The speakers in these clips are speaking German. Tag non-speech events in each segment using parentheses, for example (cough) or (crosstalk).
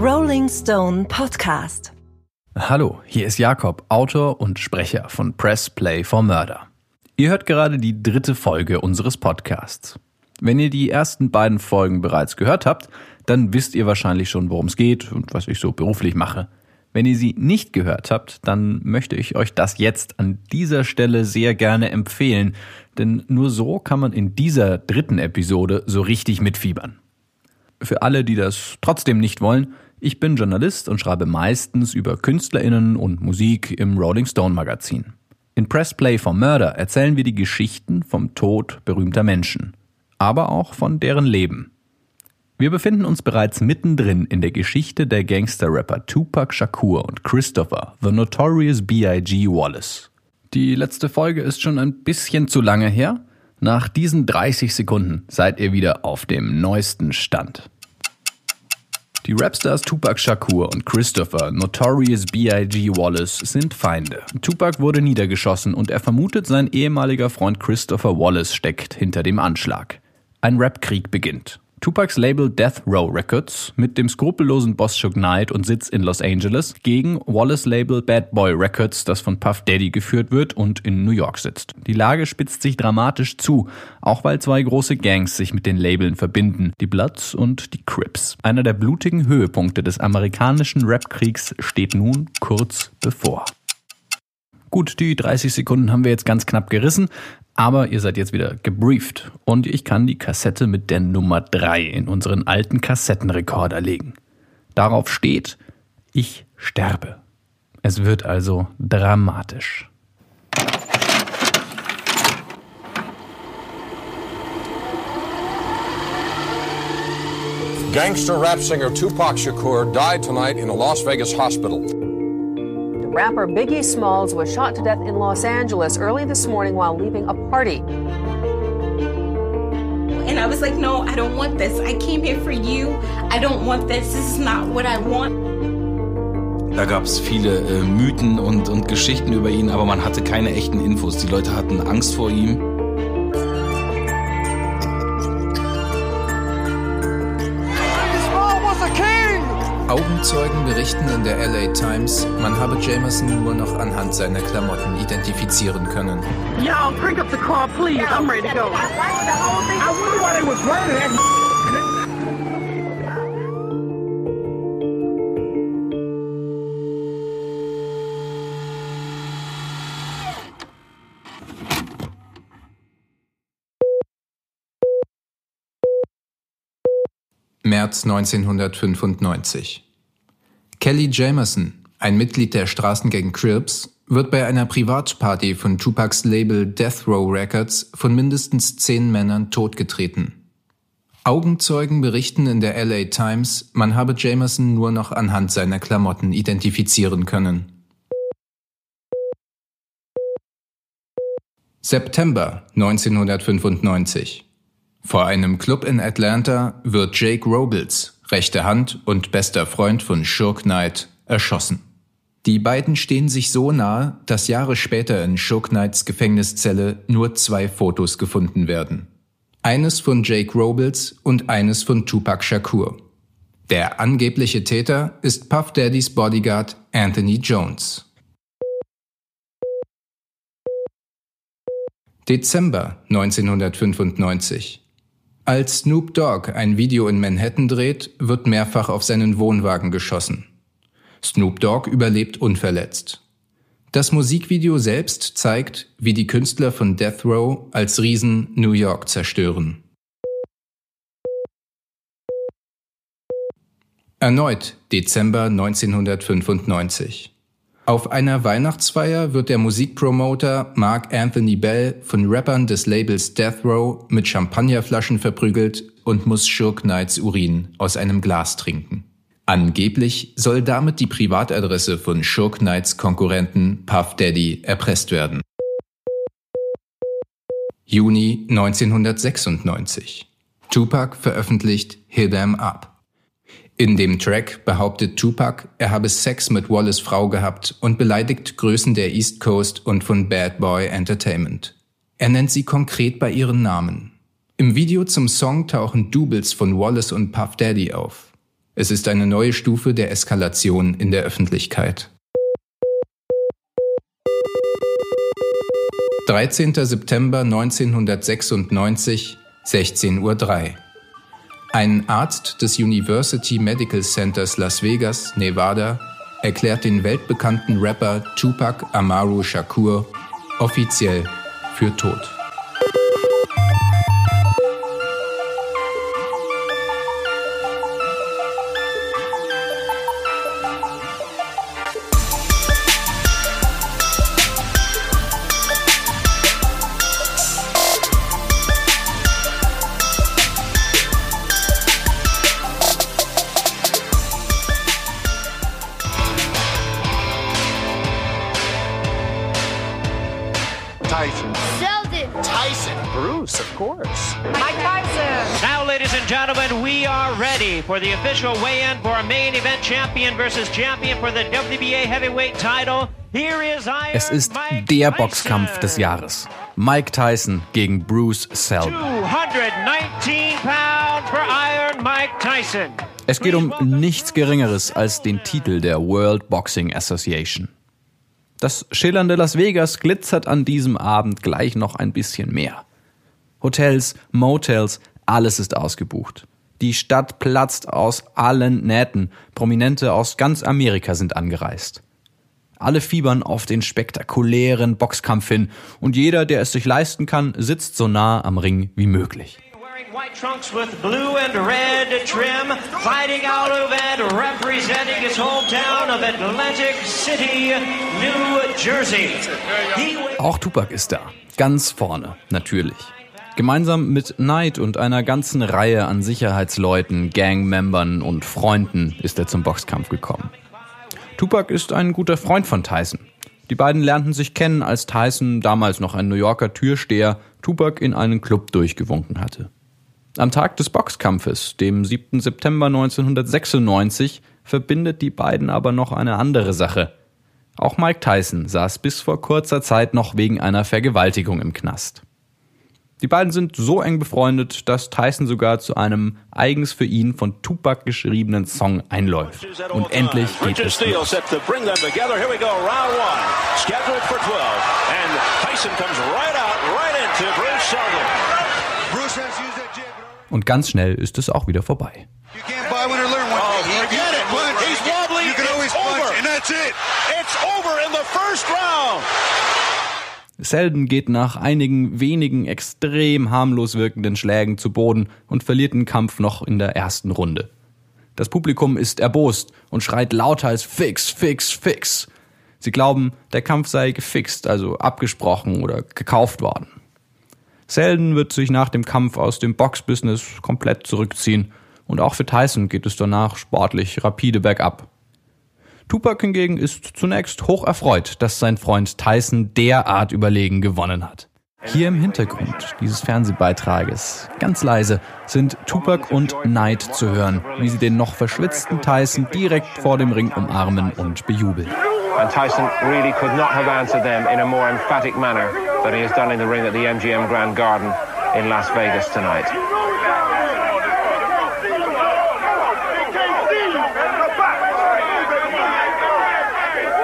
Rolling Stone Podcast. Hallo, hier ist Jakob, Autor und Sprecher von Press Play for Murder. Ihr hört gerade die dritte Folge unseres Podcasts. Wenn ihr die ersten beiden Folgen bereits gehört habt, dann wisst ihr wahrscheinlich schon, worum es geht und was ich so beruflich mache. Wenn ihr sie nicht gehört habt, dann möchte ich euch das jetzt an dieser Stelle sehr gerne empfehlen, denn nur so kann man in dieser dritten Episode so richtig mitfiebern. Für alle, die das trotzdem nicht wollen, ich bin Journalist und schreibe meistens über Künstlerinnen und Musik im Rolling Stone Magazin. In Press Play for Murder erzählen wir die Geschichten vom Tod berühmter Menschen, aber auch von deren Leben. Wir befinden uns bereits mittendrin in der Geschichte der Gangster-Rapper Tupac Shakur und Christopher, The Notorious B.I.G. Wallace. Die letzte Folge ist schon ein bisschen zu lange her. Nach diesen 30 Sekunden seid ihr wieder auf dem neuesten Stand. Die Rapstars Tupac Shakur und Christopher Notorious B.I.G. Wallace sind Feinde. Tupac wurde niedergeschossen und er vermutet, sein ehemaliger Freund Christopher Wallace steckt hinter dem Anschlag. Ein Rapkrieg beginnt. Tupacs Label Death Row Records mit dem skrupellosen Boss Shook Knight und Sitz in Los Angeles gegen Wallace Label Bad Boy Records, das von Puff Daddy geführt wird und in New York sitzt. Die Lage spitzt sich dramatisch zu, auch weil zwei große Gangs sich mit den Labeln verbinden, die Bloods und die Crips. Einer der blutigen Höhepunkte des amerikanischen Rapkriegs steht nun kurz bevor. Gut, die 30 Sekunden haben wir jetzt ganz knapp gerissen, aber ihr seid jetzt wieder gebrieft und ich kann die Kassette mit der Nummer 3 in unseren alten Kassettenrekorder legen. Darauf steht, ich sterbe. Es wird also dramatisch. Gangster rap singer Tupac Shakur died tonight in a Las Vegas hospital. Rapper Biggie Smalls was shot to death in Los Angeles early this morning while leaving a party. And I was like, no, I don't want this. I came here for you. I don't want this. This is not what I want. Da gab es viele äh, Mythen und, und Geschichten über ihn, aber man hatte keine echten Infos. Die Leute hatten Angst vor ihm. Augenzeugen berichten in der LA Times, man habe Jamerson nur noch anhand seiner Klamotten identifizieren können. Y'all, crank up the car, please. I'm ready to go. I wonder why they was running März 1995. Kelly Jamerson, ein Mitglied der Straßengang Crips, wird bei einer Privatparty von Tupacs Label Death Row Records von mindestens zehn Männern totgetreten. Augenzeugen berichten in der LA Times, man habe Jamerson nur noch anhand seiner Klamotten identifizieren können. September 1995 vor einem Club in Atlanta wird Jake Robles, rechte Hand und bester Freund von Shook Knight, erschossen. Die beiden stehen sich so nahe, dass Jahre später in Shook Knights Gefängniszelle nur zwei Fotos gefunden werden. Eines von Jake Robles und eines von Tupac Shakur. Der angebliche Täter ist Puff Daddys Bodyguard Anthony Jones. Dezember 1995 als Snoop Dogg ein Video in Manhattan dreht, wird mehrfach auf seinen Wohnwagen geschossen. Snoop Dogg überlebt unverletzt. Das Musikvideo selbst zeigt, wie die Künstler von Death Row als Riesen New York zerstören. Erneut Dezember 1995. Auf einer Weihnachtsfeier wird der Musikpromoter Mark Anthony Bell von Rappern des Labels Death Row mit Champagnerflaschen verprügelt und muss Shook Knights Urin aus einem Glas trinken. Angeblich soll damit die Privatadresse von Shook Knights Konkurrenten Puff Daddy erpresst werden. Juni 1996. Tupac veröffentlicht Hit 'em Up. In dem Track behauptet Tupac, er habe Sex mit Wallace Frau gehabt und beleidigt Größen der East Coast und von Bad Boy Entertainment. Er nennt sie konkret bei ihren Namen. Im Video zum Song tauchen Doubles von Wallace und Puff Daddy auf. Es ist eine neue Stufe der Eskalation in der Öffentlichkeit. 13. September 1996, 16.03 Uhr. Ein Arzt des University Medical Centers Las Vegas, Nevada, erklärt den weltbekannten Rapper Tupac Amaru Shakur offiziell für tot. Tyson. Bruce, of course. Mike Tyson. Now, ladies and gentlemen, we are ready for the official weigh-in for a main event champion versus champion for the WBA heavyweight title. Here is Iron Es ist Mike der Tyson. Boxkampf des Jahres. Mike Tyson gegen Bruce Seldon. 219 pound for Iron Mike Tyson. Es geht um nichts Geringeres als den Titel der World Boxing Association. Das schillernde Las Vegas glitzert an diesem Abend gleich noch ein bisschen mehr. Hotels, Motels, alles ist ausgebucht. Die Stadt platzt aus allen Nähten. Prominente aus ganz Amerika sind angereist. Alle fiebern auf den spektakulären Boxkampf hin und jeder, der es sich leisten kann, sitzt so nah am Ring wie möglich. Trunks with blue and red trim, fighting out of and representing his hometown of Atlantic City, New Jersey. Auch Tupac ist da. Ganz vorne, natürlich. Gemeinsam mit Knight und einer ganzen Reihe an Sicherheitsleuten, Gangmembern und Freunden ist er zum Boxkampf gekommen. Tupac ist ein guter Freund von Tyson. Die beiden lernten sich kennen, als Tyson, damals noch ein New Yorker Türsteher, Tupac in einen Club durchgewunken hatte. Am Tag des Boxkampfes, dem 7. September 1996, verbindet die beiden aber noch eine andere Sache. Auch Mike Tyson saß bis vor kurzer Zeit noch wegen einer Vergewaltigung im Knast. Die beiden sind so eng befreundet, dass Tyson sogar zu einem eigens für ihn von Tupac geschriebenen Song einläuft. Und endlich geht es los. set to bring them together. Here we go, round one. Scheduled for 12. And Tyson comes right out, right into Bruce Und ganz schnell ist es auch wieder vorbei. You can't buy one or learn one. Oh, You forget can it. punch. He's wobbly. You can It's always punch, over. and that's it. It's over in the first round. Selden geht nach einigen wenigen extrem harmlos wirkenden Schlägen zu Boden und verliert den Kampf noch in der ersten Runde. Das Publikum ist erbost und schreit lauter als Fix, Fix, Fix. Sie glauben, der Kampf sei gefixt, also abgesprochen oder gekauft worden. Selden wird sich nach dem Kampf aus dem Boxbusiness komplett zurückziehen und auch für Tyson geht es danach sportlich rapide bergab. Tupac hingegen ist zunächst hoch erfreut, dass sein Freund Tyson derart überlegen gewonnen hat. Hier im Hintergrund dieses Fernsehbeitrages, ganz leise, sind Tupac und Knight zu hören, wie sie den noch verschwitzten Tyson direkt vor dem Ring umarmen und bejubeln. And Tyson really could not have answered them in a more emphatic manner than he has done in the ring at the MGM Grand Garden in Las Vegas tonight.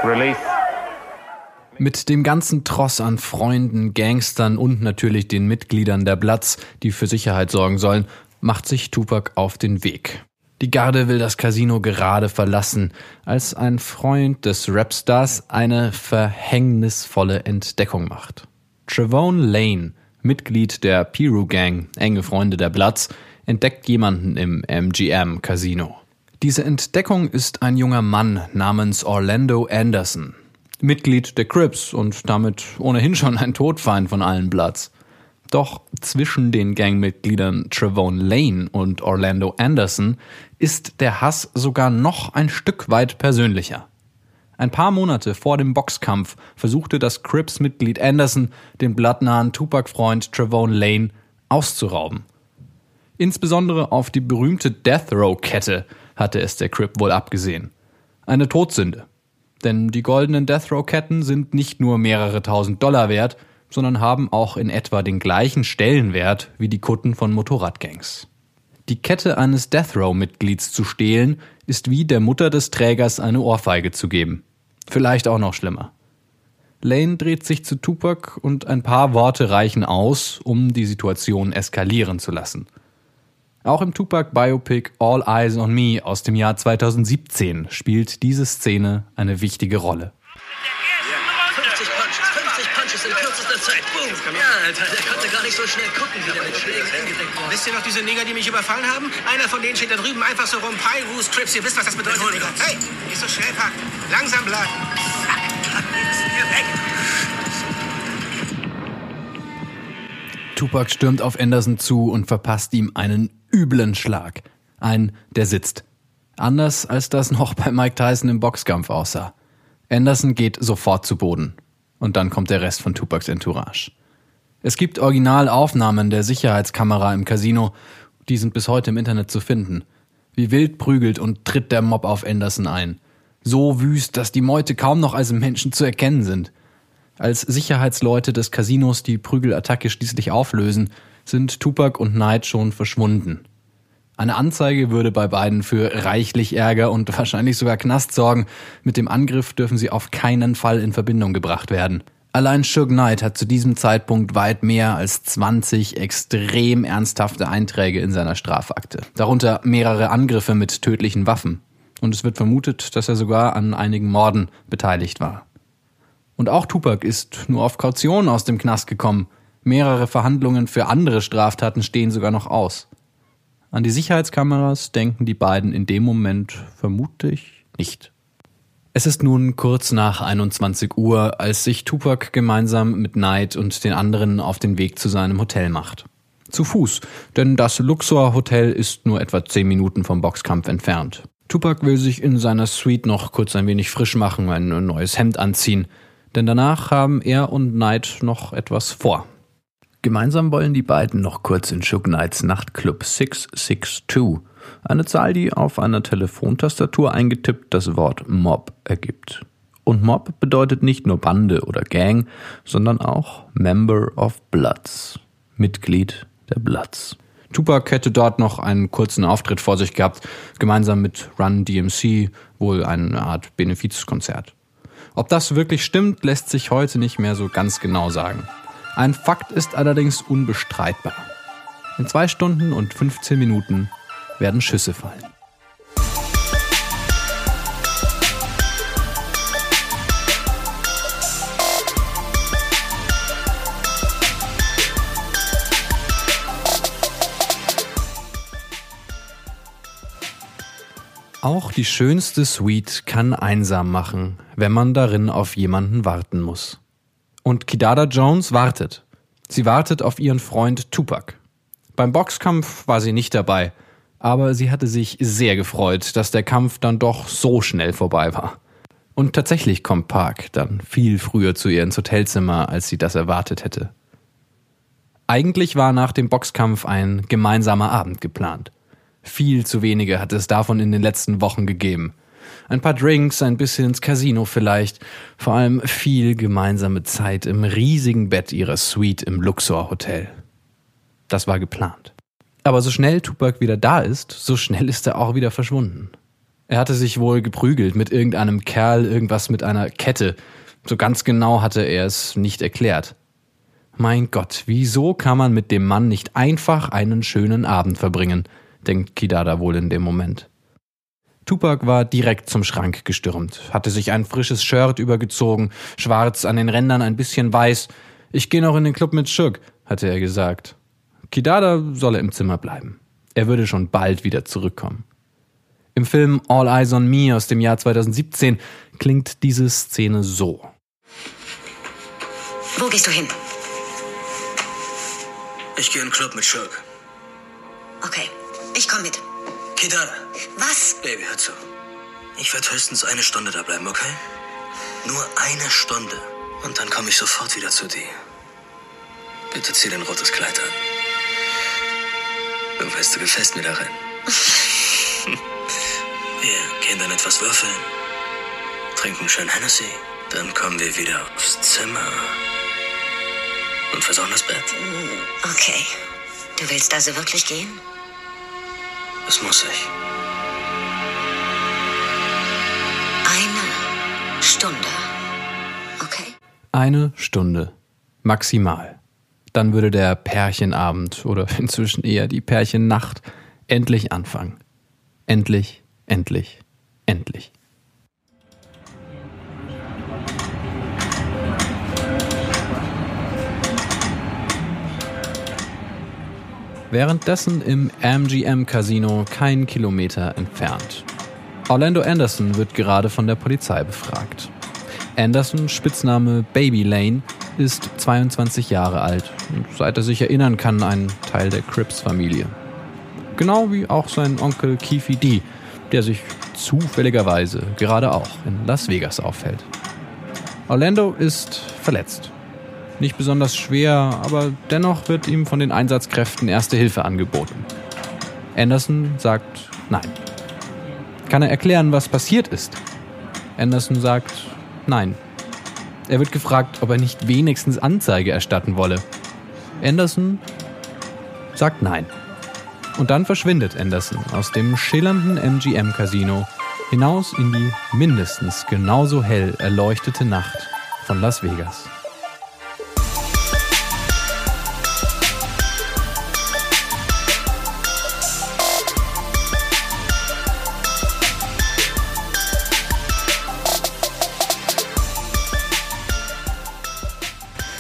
Relief Mit dem ganzen Tross an Freunden, Gangstern und natürlich den Mitgliedern der Bloods, die für Sicherheit sorgen sollen, macht sich Tupac auf den Weg. Die Garde will das Casino gerade verlassen, als ein Freund des Rapstars eine verhängnisvolle Entdeckung macht. Trevone Lane, Mitglied der Piru Gang, enge Freunde der Bloods, entdeckt jemanden im MGM Casino. Diese Entdeckung ist ein junger Mann namens Orlando Anderson, Mitglied der Crips und damit ohnehin schon ein Todfeind von allen Bloods. Doch zwischen den Gangmitgliedern Trevone Lane und Orlando Anderson ist der Hass sogar noch ein Stück weit persönlicher. Ein paar Monate vor dem Boxkampf versuchte das Crips-Mitglied Anderson, den blattnahen Tupac-Freund Trevone Lane auszurauben. Insbesondere auf die berühmte Death Row-Kette hatte es der Crip wohl abgesehen. Eine Todsünde. Denn die goldenen Death Row-Ketten sind nicht nur mehrere tausend Dollar wert, sondern haben auch in etwa den gleichen Stellenwert wie die Kutten von Motorradgangs. Die Kette eines Death Row-Mitglieds zu stehlen, ist wie der Mutter des Trägers eine Ohrfeige zu geben. Vielleicht auch noch schlimmer. Lane dreht sich zu Tupac und ein paar Worte reichen aus, um die Situation eskalieren zu lassen. Auch im Tupac-Biopic All Eyes on Me aus dem Jahr 2017 spielt diese Szene eine wichtige Rolle. Alter, der konnte gar nicht so schnell gucken, wie der mit Schlägen eingedeckt wurde. Wisst ihr noch diese Neger, die mich überfallen haben? Einer von denen steht da drüben einfach so rum. Pie, Roos, Trips. Ihr wisst, was das bedeutet. Hey, nicht so schnell packen. Langsam bleiben. Hier weg. Tupac stürmt auf Anderson zu und verpasst ihm einen üblen Schlag. Ein, der sitzt. Anders als das noch bei Mike Tyson im Boxkampf aussah. Anderson geht sofort zu Boden. Und dann kommt der Rest von Tupacs Entourage. Es gibt Originalaufnahmen der Sicherheitskamera im Casino. Die sind bis heute im Internet zu finden. Wie wild prügelt und tritt der Mob auf Anderson ein. So wüst, dass die Meute kaum noch als Menschen zu erkennen sind. Als Sicherheitsleute des Casinos die Prügelattacke schließlich auflösen, sind Tupac und Knight schon verschwunden. Eine Anzeige würde bei beiden für reichlich Ärger und (laughs) wahrscheinlich sogar Knast sorgen. Mit dem Angriff dürfen sie auf keinen Fall in Verbindung gebracht werden. Allein Suge Knight hat zu diesem Zeitpunkt weit mehr als 20 extrem ernsthafte Einträge in seiner Strafakte. Darunter mehrere Angriffe mit tödlichen Waffen. Und es wird vermutet, dass er sogar an einigen Morden beteiligt war. Und auch Tupac ist nur auf Kaution aus dem Knast gekommen. Mehrere Verhandlungen für andere Straftaten stehen sogar noch aus. An die Sicherheitskameras denken die beiden in dem Moment vermutlich nicht. Es ist nun kurz nach 21 Uhr, als sich Tupac gemeinsam mit Knight und den anderen auf den Weg zu seinem Hotel macht. Zu Fuß, denn das Luxor Hotel ist nur etwa 10 Minuten vom Boxkampf entfernt. Tupac will sich in seiner Suite noch kurz ein wenig frisch machen, ein neues Hemd anziehen, denn danach haben er und Knight noch etwas vor. Gemeinsam wollen die beiden noch kurz in Suge Knights Nachtclub 662, eine Zahl, die auf einer Telefontastatur eingetippt das Wort Mob ergibt. Und Mob bedeutet nicht nur Bande oder Gang, sondern auch Member of Bloods, Mitglied der Bloods. Tupac hätte dort noch einen kurzen Auftritt vor sich gehabt, gemeinsam mit Run DMC, wohl eine Art Benefizkonzert. Ob das wirklich stimmt, lässt sich heute nicht mehr so ganz genau sagen. Ein Fakt ist allerdings unbestreitbar. In zwei Stunden und 15 Minuten werden Schüsse fallen. Auch die schönste Suite kann einsam machen, wenn man darin auf jemanden warten muss. Und Kidada Jones wartet. Sie wartet auf ihren Freund Tupac. Beim Boxkampf war sie nicht dabei, aber sie hatte sich sehr gefreut, dass der Kampf dann doch so schnell vorbei war. Und tatsächlich kommt Park dann viel früher zu ihr ins Hotelzimmer, als sie das erwartet hätte. Eigentlich war nach dem Boxkampf ein gemeinsamer Abend geplant. Viel zu wenige hat es davon in den letzten Wochen gegeben. Ein paar Drinks, ein bisschen ins Casino vielleicht, vor allem viel gemeinsame Zeit im riesigen Bett ihrer Suite im Luxor Hotel. Das war geplant. Aber so schnell Tupac wieder da ist, so schnell ist er auch wieder verschwunden. Er hatte sich wohl geprügelt mit irgendeinem Kerl, irgendwas mit einer Kette. So ganz genau hatte er es nicht erklärt. Mein Gott, wieso kann man mit dem Mann nicht einfach einen schönen Abend verbringen? denkt Kidada wohl in dem Moment. Tupac war direkt zum Schrank gestürmt, hatte sich ein frisches Shirt übergezogen, schwarz an den Rändern ein bisschen weiß. Ich gehe noch in den Club mit Shook, hatte er gesagt. Kidada solle im Zimmer bleiben. Er würde schon bald wieder zurückkommen. Im Film All Eyes on Me aus dem Jahr 2017 klingt diese Szene so. Wo gehst du hin? Ich gehe in den Club mit Shook. Okay, ich komme mit. Kidana. Was? Baby, hör zu. Ich werde höchstens eine Stunde da bleiben, okay? Nur eine Stunde. Und dann komme ich sofort wieder zu dir. Bitte zieh dein rotes Kleid an. Du weißt, du gefällst mir darin. (laughs) wir gehen dann etwas würfeln, trinken schön Hennessy, dann kommen wir wieder aufs Zimmer und versauen das Bett. Okay. Du willst also wirklich gehen? Das muss ich. Eine Stunde. Okay? Eine Stunde. Maximal. Dann würde der Pärchenabend oder (laughs) inzwischen eher die Pärchennacht endlich anfangen. Endlich, endlich, endlich. Währenddessen im MGM Casino kein Kilometer entfernt. Orlando Anderson wird gerade von der Polizei befragt. Anderson, Spitzname Baby Lane, ist 22 Jahre alt und seit er sich erinnern kann, ein Teil der Crips-Familie. Genau wie auch sein Onkel Keefe D, der sich zufälligerweise gerade auch in Las Vegas aufhält. Orlando ist verletzt. Nicht besonders schwer, aber dennoch wird ihm von den Einsatzkräften erste Hilfe angeboten. Anderson sagt nein. Kann er erklären, was passiert ist? Anderson sagt nein. Er wird gefragt, ob er nicht wenigstens Anzeige erstatten wolle. Anderson sagt nein. Und dann verschwindet Anderson aus dem schillernden MGM Casino hinaus in die mindestens genauso hell erleuchtete Nacht von Las Vegas.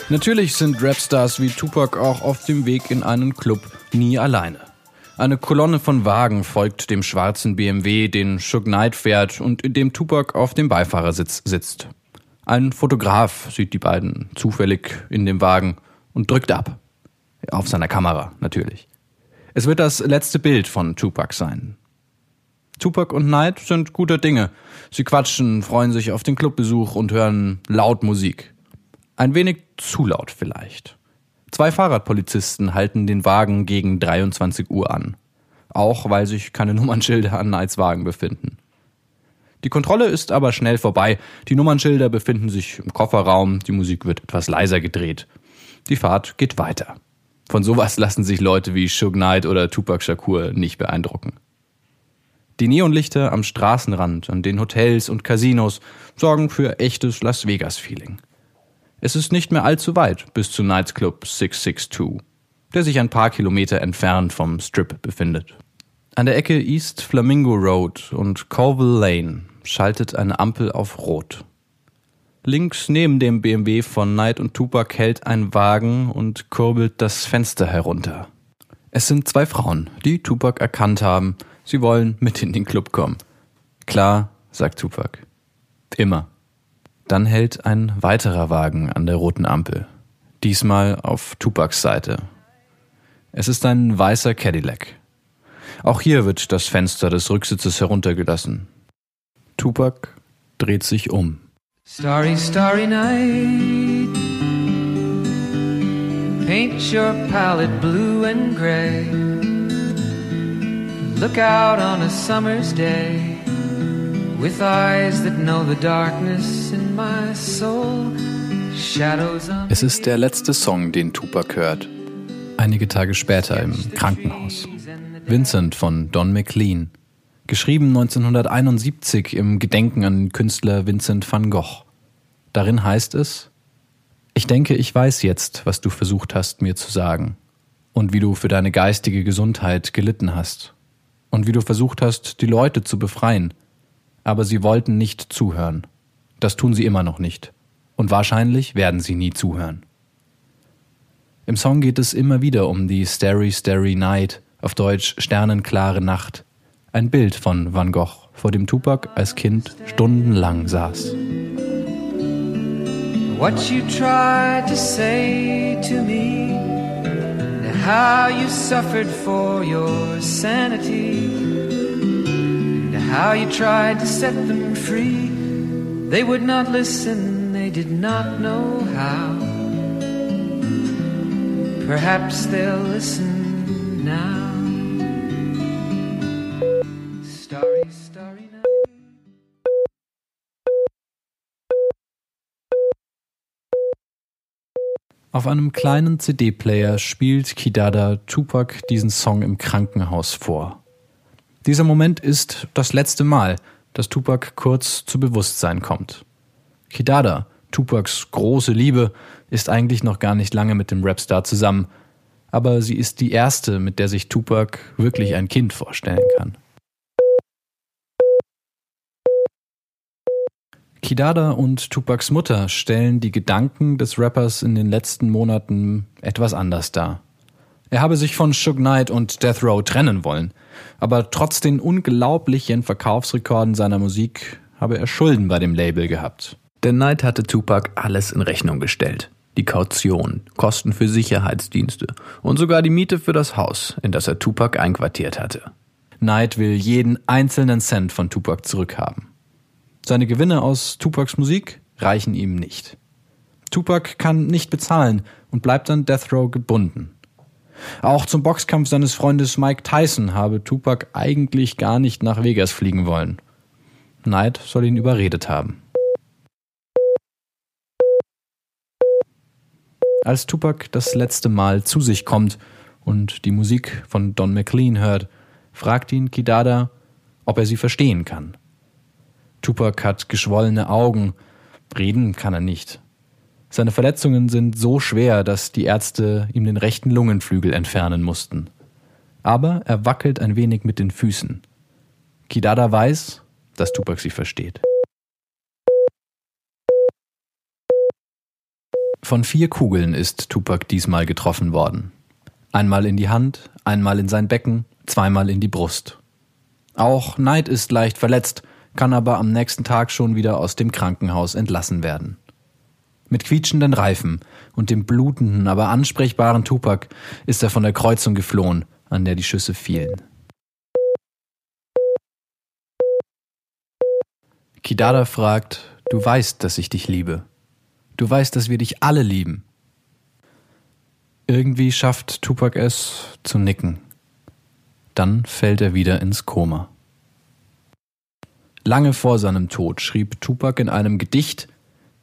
Natürlich sind Rapstars wie Tupac auch auf dem Weg in einen Club nie alleine. Eine Kolonne von Wagen folgt dem schwarzen BMW, den Suge Knight fährt und in dem Tupac auf dem Beifahrersitz sitzt. Ein Fotograf sieht die beiden zufällig in dem Wagen und drückt ab. Auf seiner Kamera, natürlich. Es wird das letzte Bild von Tupac sein. Tupac und Knight sind guter Dinge. Sie quatschen, freuen sich auf den Clubbesuch und hören laut Musik. Ein wenig zu laut vielleicht. Zwei Fahrradpolizisten halten den Wagen gegen 23 Uhr an. Auch weil sich keine (laughs) Nummernschilder an Knights Wagen befinden. Die Kontrolle ist aber schnell vorbei. Die Nummernschilder befinden sich im Kofferraum, die Musik wird etwas leiser gedreht. Die Fahrt geht weiter. Von sowas lassen sich Leute wie Suge Knight oder Tupac Shakur nicht beeindrucken. Die Neonlichter am Straßenrand, an den Hotels und Casinos sorgen für echtes Las Vegas-Feeling. Es ist nicht mehr allzu weit bis zu Nights Club 662, der sich ein paar Kilometer entfernt vom Strip befindet. An der Ecke East Flamingo Road und Colville Lane schaltet eine Ampel auf Rot. Links neben dem BMW von Knight und Tupac hält ein Wagen und kurbelt das Fenster herunter. Es sind zwei Frauen, die Tupac erkannt haben. Sie wollen mit in den Club kommen. Klar, sagt Tupac. Immer. Dann hält ein weiterer Wagen an der roten Ampel. Diesmal auf Tupacs Seite. Es ist ein weißer Cadillac. Auch hier wird das Fenster des Rücksitzes heruntergelassen. Tupac dreht sich um. Starry, starry night. Paint your palette blue and gray. Look out on a summer's day with eyes that know the darkness in my soul. Es ist der letzte Song, den Tupac hört. Einige Tage später im Krankenhaus. Vincent von Don McLean. Geschrieben 1971 im Gedenken an den Künstler Vincent van Gogh. Darin heißt es, ich denke, ich weiß jetzt, was du versucht hast, mir zu sagen. Und wie du für deine geistige Gesundheit gelitten hast. Und wie du versucht hast, die Leute zu befreien. Aber sie wollten nicht zuhören. Das tun sie immer noch nicht. Und wahrscheinlich werden sie nie zuhören. Im Song geht es immer wieder um die Starry Starry Night, auf Deutsch Sternenklare Nacht. Ein Bild von Van Gogh, vor dem Tupac als Kind stundenlang saß. What you tried to say to me, how you suffered for your sanity, how you tried to set them free. They would not listen, they did not know how. Perhaps they'll listen now. Starry, starry night. Auf einem kleinen CD-Player spielt Kidada Tupac diesen Song im Krankenhaus vor. Dieser Moment ist das letzte Mal, dass Tupac kurz zu Bewusstsein kommt. Kidada, Tupacs große Liebe, ist eigentlich noch gar nicht lange mit dem Rapstar zusammen, aber sie ist die erste, mit der sich Tupac wirklich ein Kind vorstellen kann. Kidada und Tupacs Mutter stellen die Gedanken des Rappers in den letzten Monaten etwas anders dar. Er habe sich von Suge Knight und Death Row trennen wollen, aber trotz den unglaublichen Verkaufsrekorden seiner Musik habe er Schulden bei dem Label gehabt. Denn Knight hatte Tupac alles in Rechnung gestellt. Die Kaution, Kosten für Sicherheitsdienste und sogar die Miete für das Haus, in das er Tupac einquartiert hatte. Knight will jeden einzelnen Cent von Tupac zurückhaben. Seine Gewinne aus Tupacs Musik reichen ihm nicht. Tupac kann nicht bezahlen und bleibt an Death Row gebunden. Auch zum Boxkampf seines Freundes Mike Tyson habe Tupac eigentlich gar nicht nach Vegas fliegen wollen. Knight soll ihn überredet haben. Als Tupac das letzte Mal zu sich kommt und die Musik von Don McLean hört, fragt ihn Kidada, ob er sie verstehen kann. Tupac hat geschwollene Augen, reden kann er nicht. Seine Verletzungen sind so schwer, dass die Ärzte ihm den rechten Lungenflügel entfernen mussten. Aber er wackelt ein wenig mit den Füßen. Kidada weiß, dass Tupac sie versteht. Von vier Kugeln ist Tupac diesmal getroffen worden. Einmal in die Hand, einmal in sein Becken, zweimal in die Brust. Auch Knight ist leicht verletzt, kann aber am nächsten Tag schon wieder aus dem Krankenhaus entlassen werden. Mit quietschenden Reifen und dem blutenden, aber ansprechbaren Tupac ist er von der Kreuzung geflohen, an der die Schüsse fielen. Kidada fragt, du weißt, dass ich dich liebe. Du weißt, dass wir dich alle lieben. Irgendwie schafft Tupac es zu nicken. Dann fällt er wieder ins Koma. Lange vor seinem Tod schrieb Tupac in einem Gedicht,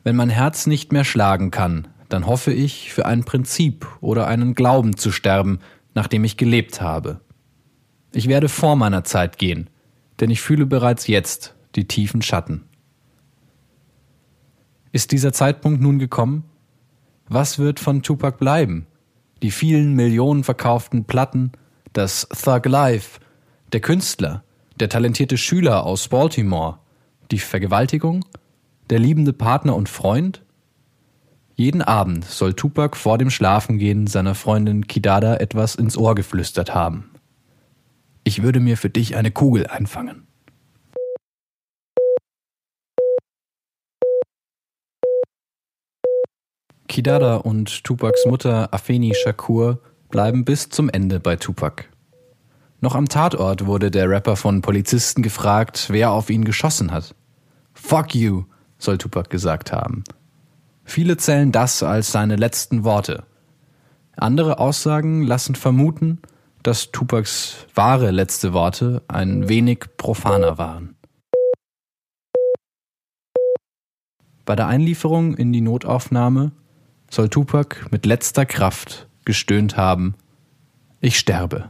wenn mein Herz nicht mehr schlagen kann, dann hoffe ich, für ein Prinzip oder einen Glauben zu sterben, nach dem ich gelebt habe. Ich werde vor meiner Zeit gehen, denn ich fühle bereits jetzt die tiefen Schatten. Ist dieser Zeitpunkt nun gekommen? Was wird von Tupac bleiben? Die vielen Millionen verkauften Platten, das Thug Life, der Künstler, der talentierte Schüler aus Baltimore, die Vergewaltigung, der liebende Partner und Freund? Jeden Abend soll Tupac vor dem Schlafengehen seiner Freundin Kidada etwas ins Ohr geflüstert haben. Ich würde mir für dich eine Kugel einfangen. Kidada und Tupacs Mutter Afeni Shakur bleiben bis zum Ende bei Tupac. Noch am Tatort wurde der Rapper von Polizisten gefragt, wer auf ihn geschossen hat. Fuck you, soll Tupac gesagt haben. Viele zählen das als seine letzten Worte. Andere Aussagen lassen vermuten, dass Tupacs wahre letzte Worte ein wenig profaner waren. Bei der Einlieferung in die Notaufnahme soll Tupac mit letzter Kraft gestöhnt haben, ich sterbe.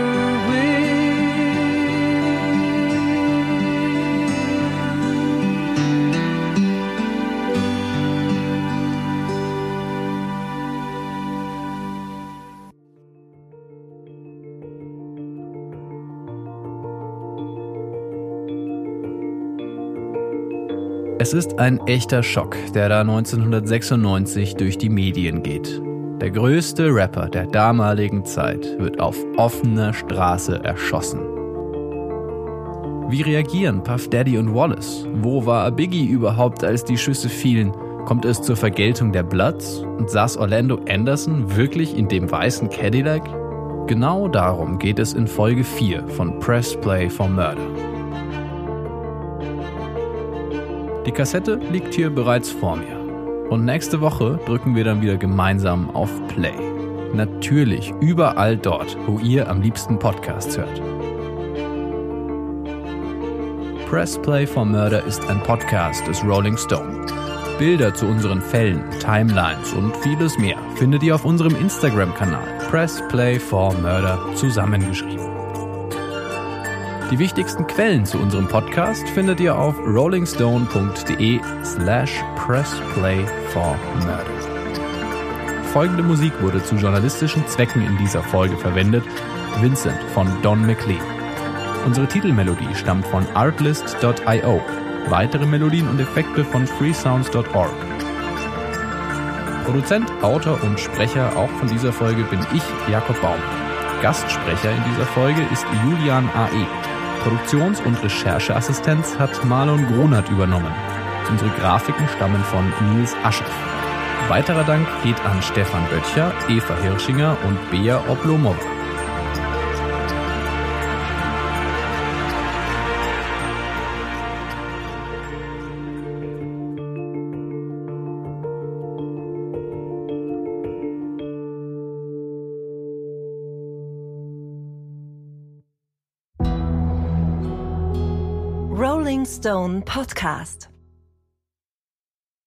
Es ist ein echter Schock, der da 1996 durch die Medien geht. Der größte Rapper der damaligen Zeit wird auf offener Straße erschossen. Wie reagieren Puff Daddy und Wallace? Wo war Biggie überhaupt, als die Schüsse fielen? Kommt es zur Vergeltung der Bloods? Und saß Orlando Anderson wirklich in dem weißen Cadillac? Genau darum geht es in Folge 4 von Press Play for Murder. Die Kassette liegt hier bereits vor mir. Und nächste Woche drücken wir dann wieder gemeinsam auf Play. Natürlich überall dort, wo ihr am liebsten Podcasts hört. Press Play for Murder ist ein Podcast des Rolling Stone. Bilder zu unseren Fällen, Timelines und vieles mehr findet ihr auf unserem Instagram-Kanal Press Play for Murder zusammengeschrieben. Die wichtigsten Quellen zu unserem Podcast findet ihr auf rollingstone.de slash pressplayformurder. Folgende Musik wurde zu journalistischen Zwecken in dieser Folge verwendet. Vincent von Don McLean. Unsere Titelmelodie stammt von artlist.io. Weitere Melodien und Effekte von freesounds.org. Produzent, Autor und Sprecher auch von dieser Folge bin ich, Jakob Baum. Gastsprecher in dieser Folge ist Julian A.E. Produktions- und Rechercheassistenz hat Marlon Gronert übernommen. Unsere Grafiken stammen von Nils Ascher. Weiterer Dank geht an Stefan Böttcher, Eva Hirschinger und Bea Oblomova. Stone Podcast.